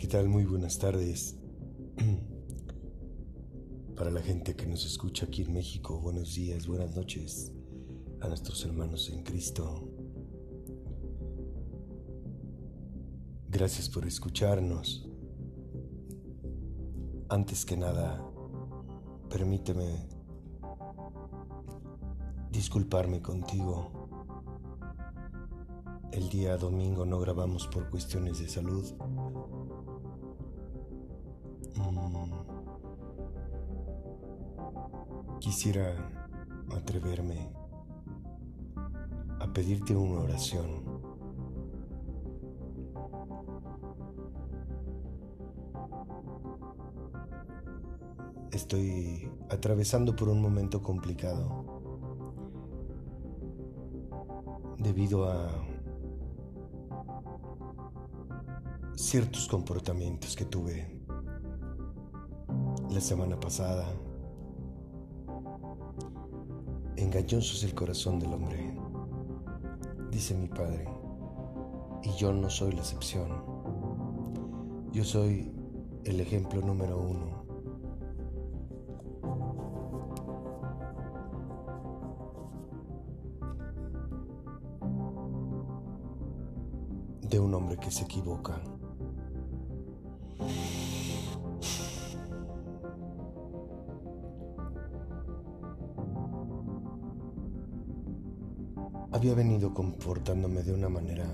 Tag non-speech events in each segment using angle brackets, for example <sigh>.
¿qué tal? Muy buenas tardes. <clears throat> Para la gente que nos escucha aquí en México, buenos días, buenas noches a nuestros hermanos en Cristo. Gracias por escucharnos. Antes que nada, permíteme disculparme contigo. El día domingo no grabamos por cuestiones de salud. Quisiera atreverme a pedirte una oración. Estoy atravesando por un momento complicado debido a ciertos comportamientos que tuve la semana pasada. Engañoso es el corazón del hombre, dice mi padre, y yo no soy la excepción. Yo soy el ejemplo número uno. de un hombre que se equivoca. Había venido comportándome de una manera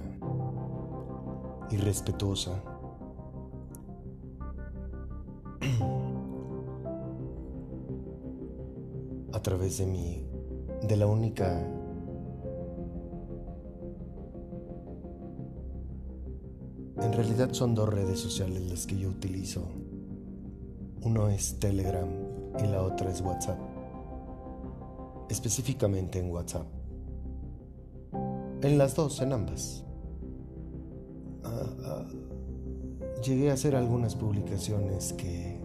irrespetuosa. A través de mi de la única En realidad son dos redes sociales las que yo utilizo. Uno es Telegram y la otra es WhatsApp. Específicamente en WhatsApp. En las dos, en ambas. Ah, ah, llegué a hacer algunas publicaciones que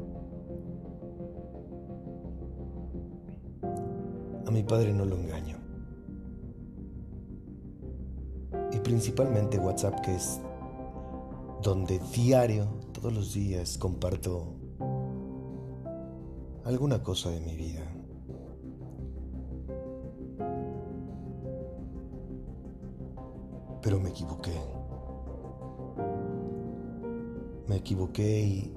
a mi padre no lo engaño. Y principalmente WhatsApp, que es donde diario, todos los días, comparto alguna cosa de mi vida. Pero me equivoqué. Me equivoqué y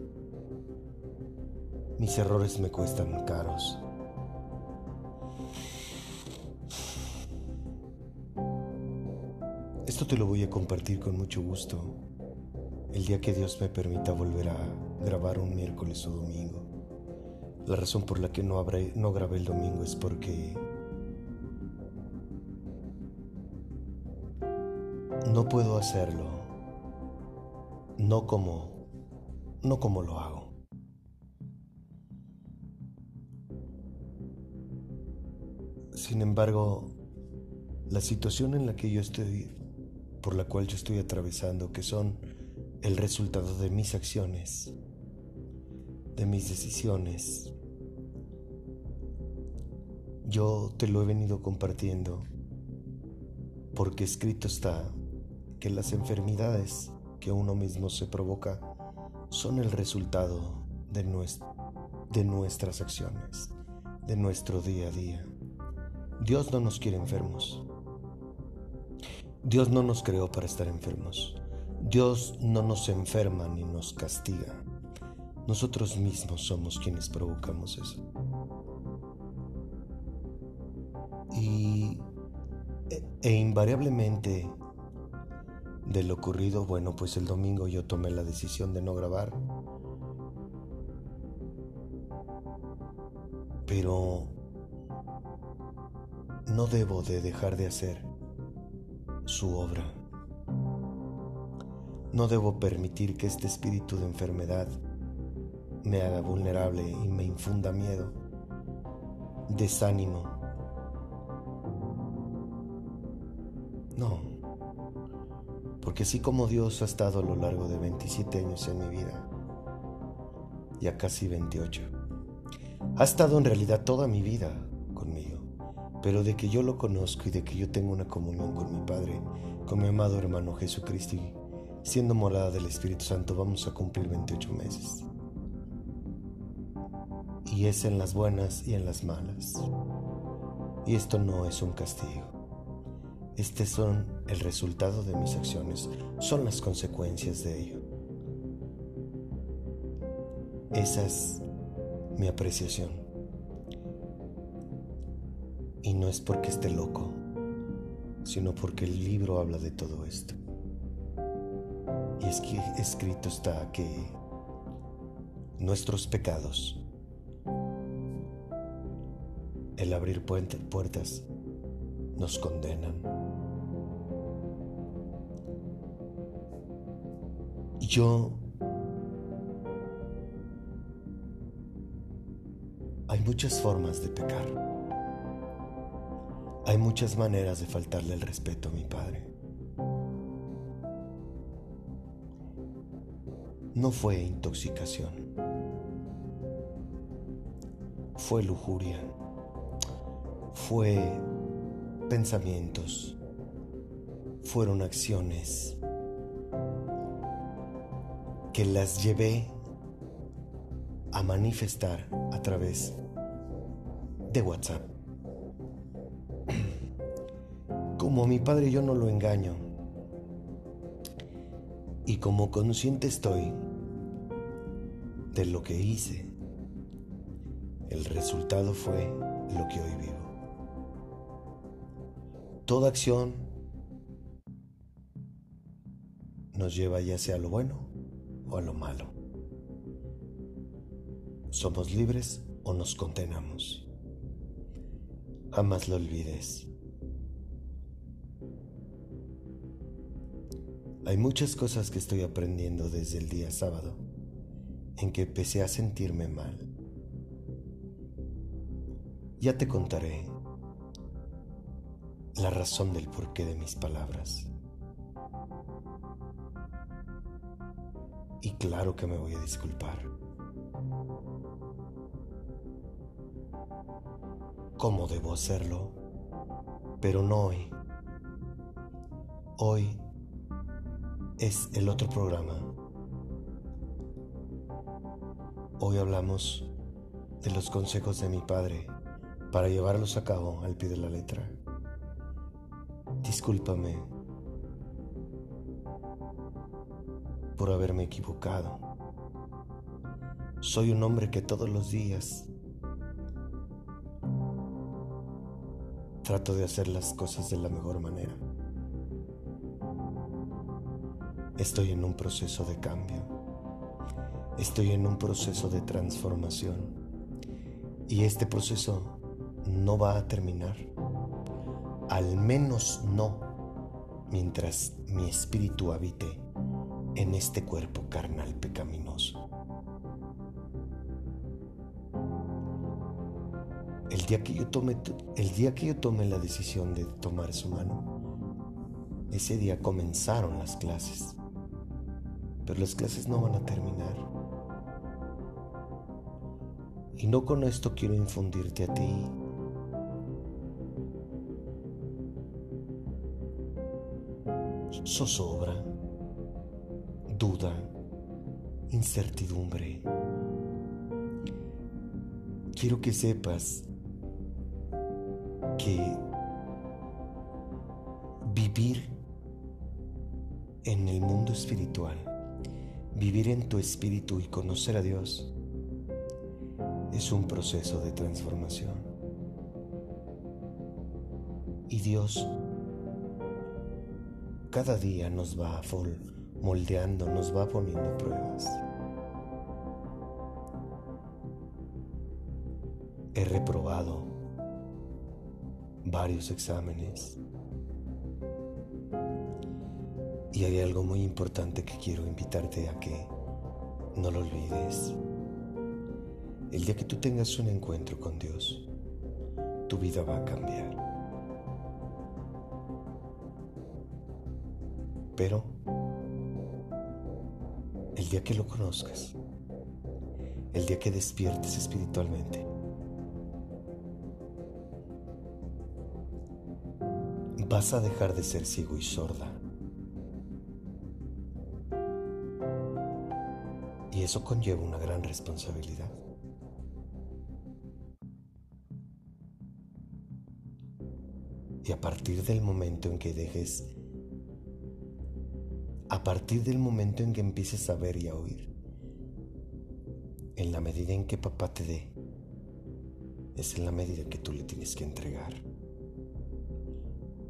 mis errores me cuestan caros. Esto te lo voy a compartir con mucho gusto el día que Dios me permita volver a grabar un miércoles o domingo. La razón por la que no, grabé el domingo es porque no puedo hacerlo, no como, no como lo hago. Sin embargo, la situación en la que yo estoy, por la cual yo estoy atravesando, que son el resultado de mis acciones, de mis decisiones, yo te lo he venido compartiendo porque escrito está que las enfermedades que uno mismo se provoca son el resultado de, de nuestras acciones, de nuestro día a día. Dios no nos quiere enfermos. Dios no nos creó para estar enfermos. Dios no nos enferma ni nos castiga. Nosotros mismos somos quienes provocamos eso. Y e, e invariablemente de lo ocurrido, bueno, pues el domingo yo tomé la decisión de no grabar. Pero no debo de dejar de hacer su obra. No debo permitir que este espíritu de enfermedad me haga vulnerable y me infunda miedo, desánimo. No. Porque así como Dios ha estado a lo largo de 27 años en mi vida, ya casi 28, ha estado en realidad toda mi vida conmigo, pero de que yo lo conozco y de que yo tengo una comunión con mi Padre, con mi amado hermano Jesucristo, siendo morada del Espíritu Santo, vamos a cumplir 28 meses. Y es en las buenas y en las malas. Y esto no es un castigo. Este son el resultado de mis acciones, son las consecuencias de ello. Esa es mi apreciación. Y no es porque esté loco, sino porque el libro habla de todo esto. Y es que escrito está que nuestros pecados, el abrir puertas, nos condenan. Yo hay muchas formas de pecar. Hay muchas maneras de faltarle el respeto a mi padre. No fue intoxicación. Fue lujuria. Fue pensamientos. Fueron acciones que las llevé a manifestar a través de WhatsApp. <clears throat> Como mi padre yo no lo engaño y como consciente estoy de lo que hice, el resultado fue lo que hoy vivo. Toda acción nos lleva ya sea a lo bueno a lo malo. ¿Somos libres o nos condenamos? Jamás lo olvides. Hay muchas cosas que estoy aprendiendo desde el día sábado en que empecé a sentirme mal. Ya te contaré la razón del porqué de mis palabras. Y claro que me voy a disculpar. ¿Cómo debo hacerlo? Pero no hoy. Hoy es el otro programa. Hoy hablamos de los consejos de mi padre para llevarlos a cabo al pie de la letra. Discúlpame por haberme equivocado. Soy un hombre que todos los días trato de hacer las cosas de la mejor manera. Estoy en un proceso de cambio. Estoy en un proceso de transformación. Y este proceso no va a terminar. Al menos no mientras mi espíritu habite en este cuerpo carnal pecaminoso. El día que yo tome, el día que yo tome la decisión de tomar su mano, ese día comenzaron las clases. Pero las clases no van a terminar. Y no con esto quiero infundirte a ti zozobra, duda, incertidumbre. Quiero que sepas que vivir en el mundo espiritual, vivir en tu espíritu y conocer a Dios es un proceso de transformación. Y Dios cada día nos va moldeando, nos va poniendo pruebas. He reprobado varios exámenes. Y hay algo muy importante que quiero invitarte a que no lo olvides. El día que tú tengas un encuentro con Dios, tu vida va a cambiar. Pero el día que lo conozcas, el día que despiertes espiritualmente, vas a dejar de ser ciego y sorda. Y eso conlleva una gran responsabilidad. Y a partir del momento en que dejes, a partir del momento en que empieces a ver y a oír, en la medida en que papá te dé, es en la medida que tú le tienes que entregar.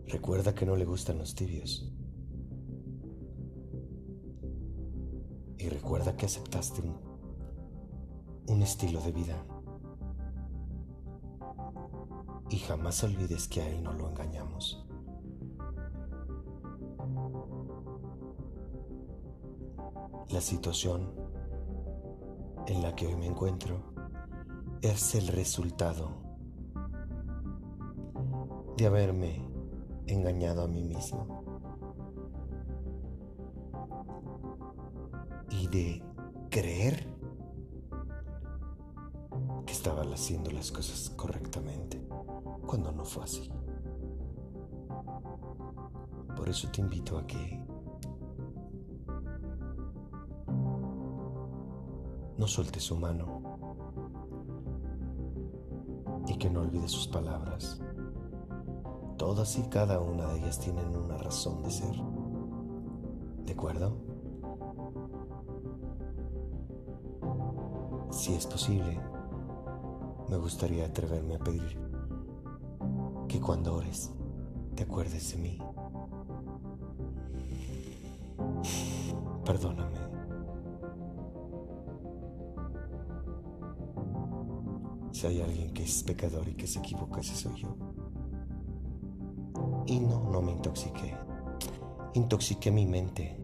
Recuerda que no le gustan los tibios. Y recuerda que aceptaste un, un estilo de vida. Y jamás olvides que a él no lo engañamos. La situación en la que hoy me encuentro es el resultado de haberme engañado a mí mismo y de creer que estaba haciendo las cosas correctamente cuando no fue así. Por eso te invito a que no suelte su mano y que no olvide sus palabras. Todas y cada una de ellas tienen una razón de ser. ¿De acuerdo? Si es posible, me gustaría atreverme a pedir que cuando ores te acuerdes de mí. Perdóname. Si hay alguien que es pecador y que se equivoca, ese soy yo. Y no, no me intoxiqué. Intoxiqué mi mente.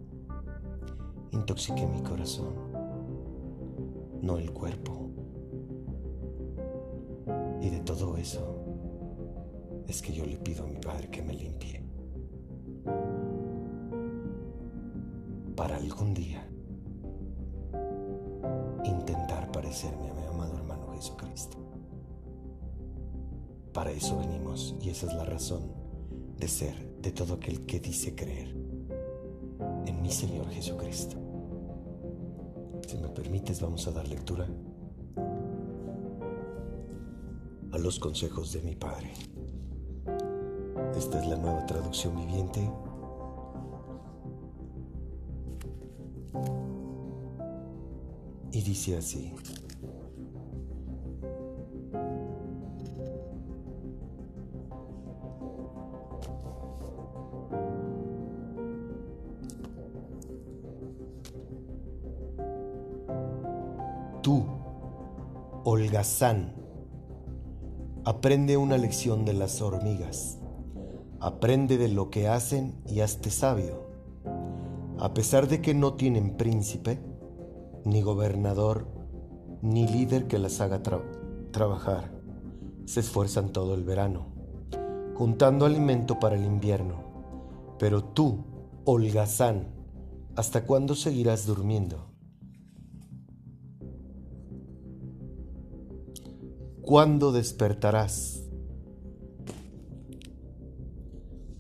Intoxiqué mi corazón. No el cuerpo. Y de todo eso es que yo le pido a mi Padre que me limpie. Para algún día Para eso venimos y esa es la razón de ser de todo aquel que dice creer en mi Señor Jesucristo. Si me permites, vamos a dar lectura a los consejos de mi Padre. Esta es la nueva traducción viviente. Y dice así. Holgazán, aprende una lección de las hormigas. Aprende de lo que hacen y hazte sabio. A pesar de que no tienen príncipe, ni gobernador, ni líder que las haga trabajar, se esfuerzan todo el verano, juntando alimento para el invierno. Pero tú, holgazán, ¿hasta cuándo seguirás durmiendo? ¿Cuándo despertarás?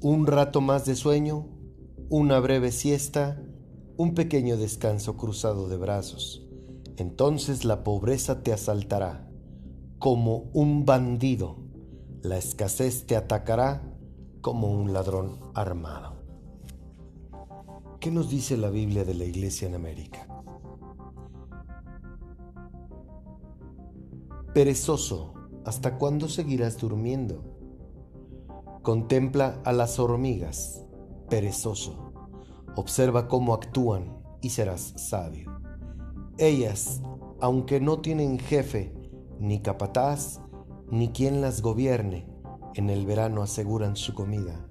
Un rato más de sueño, una breve siesta, un pequeño descanso cruzado de brazos. Entonces la pobreza te asaltará como un bandido. La escasez te atacará como un ladrón armado. ¿Qué nos dice la Biblia de la Iglesia en América? Perezoso, ¿hasta cuándo seguirás durmiendo? Contempla a las hormigas, perezoso. Observa cómo actúan y serás sabio. Ellas, aunque no tienen jefe, ni capataz, ni quien las gobierne, en el verano aseguran su comida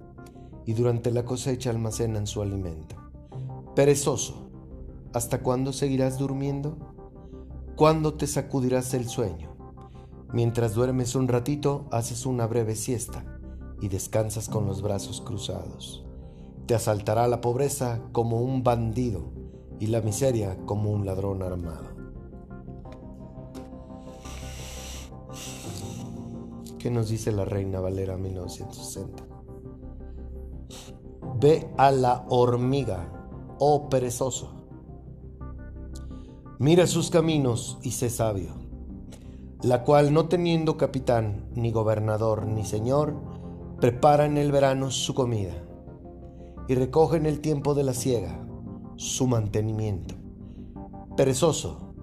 y durante la cosecha almacenan su alimento. Perezoso, ¿hasta cuándo seguirás durmiendo? ¿Cuándo te sacudirás el sueño? Mientras duermes un ratito, haces una breve siesta y descansas con los brazos cruzados. Te asaltará la pobreza como un bandido y la miseria como un ladrón armado. ¿Qué nos dice la Reina Valera 1960? Ve a la hormiga, oh perezoso. Mira sus caminos y sé sabio, la cual no teniendo capitán, ni gobernador, ni señor, prepara en el verano su comida y recoge en el tiempo de la siega su mantenimiento. Perezoso,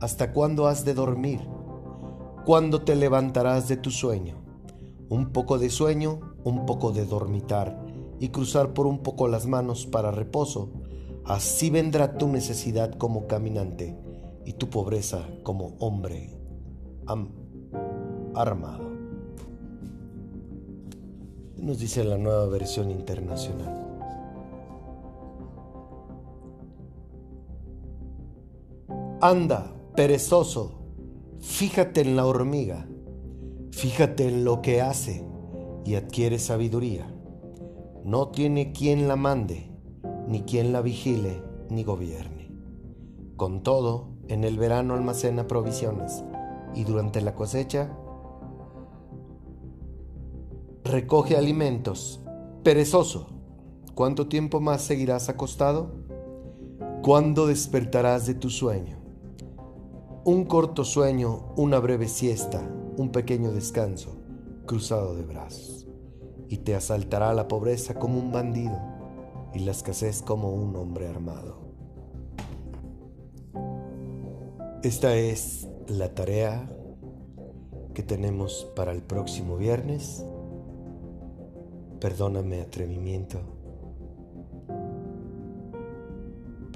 ¿hasta cuándo has de dormir? ¿Cuándo te levantarás de tu sueño? Un poco de sueño, un poco de dormitar y cruzar por un poco las manos para reposo. Así vendrá tu necesidad como caminante y tu pobreza como hombre armado. Nos dice la nueva versión internacional. Anda, perezoso, fíjate en la hormiga, fíjate en lo que hace y adquiere sabiduría. No tiene quien la mande, ni quien la vigile, ni gobierne. Con todo, en el verano almacena provisiones y durante la cosecha recoge alimentos. Perezoso, ¿cuánto tiempo más seguirás acostado? ¿Cuándo despertarás de tu sueño? Un corto sueño, una breve siesta, un pequeño descanso, cruzado de brazos. Y te asaltará la pobreza como un bandido y la escasez como un hombre armado. Esta es la tarea que tenemos para el próximo viernes. Perdóname atrevimiento,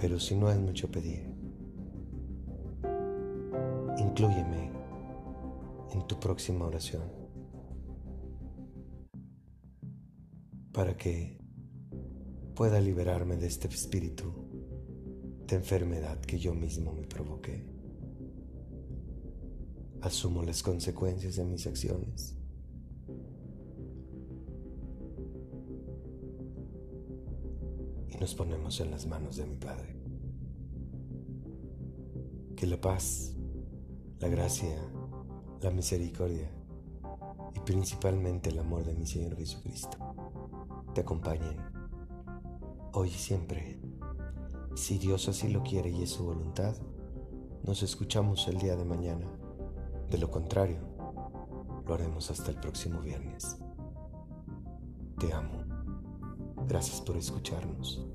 pero si no es mucho pedir, inclúyeme en tu próxima oración para que pueda liberarme de este espíritu de enfermedad que yo mismo me provoqué. Asumo las consecuencias de mis acciones. Y nos ponemos en las manos de mi Padre. Que la paz, la gracia, la misericordia y principalmente el amor de mi Señor Jesucristo te acompañen hoy y siempre. Si Dios así lo quiere y es su voluntad, nos escuchamos el día de mañana de lo contrario, lo haremos hasta el próximo viernes. Te amo. Gracias por escucharnos.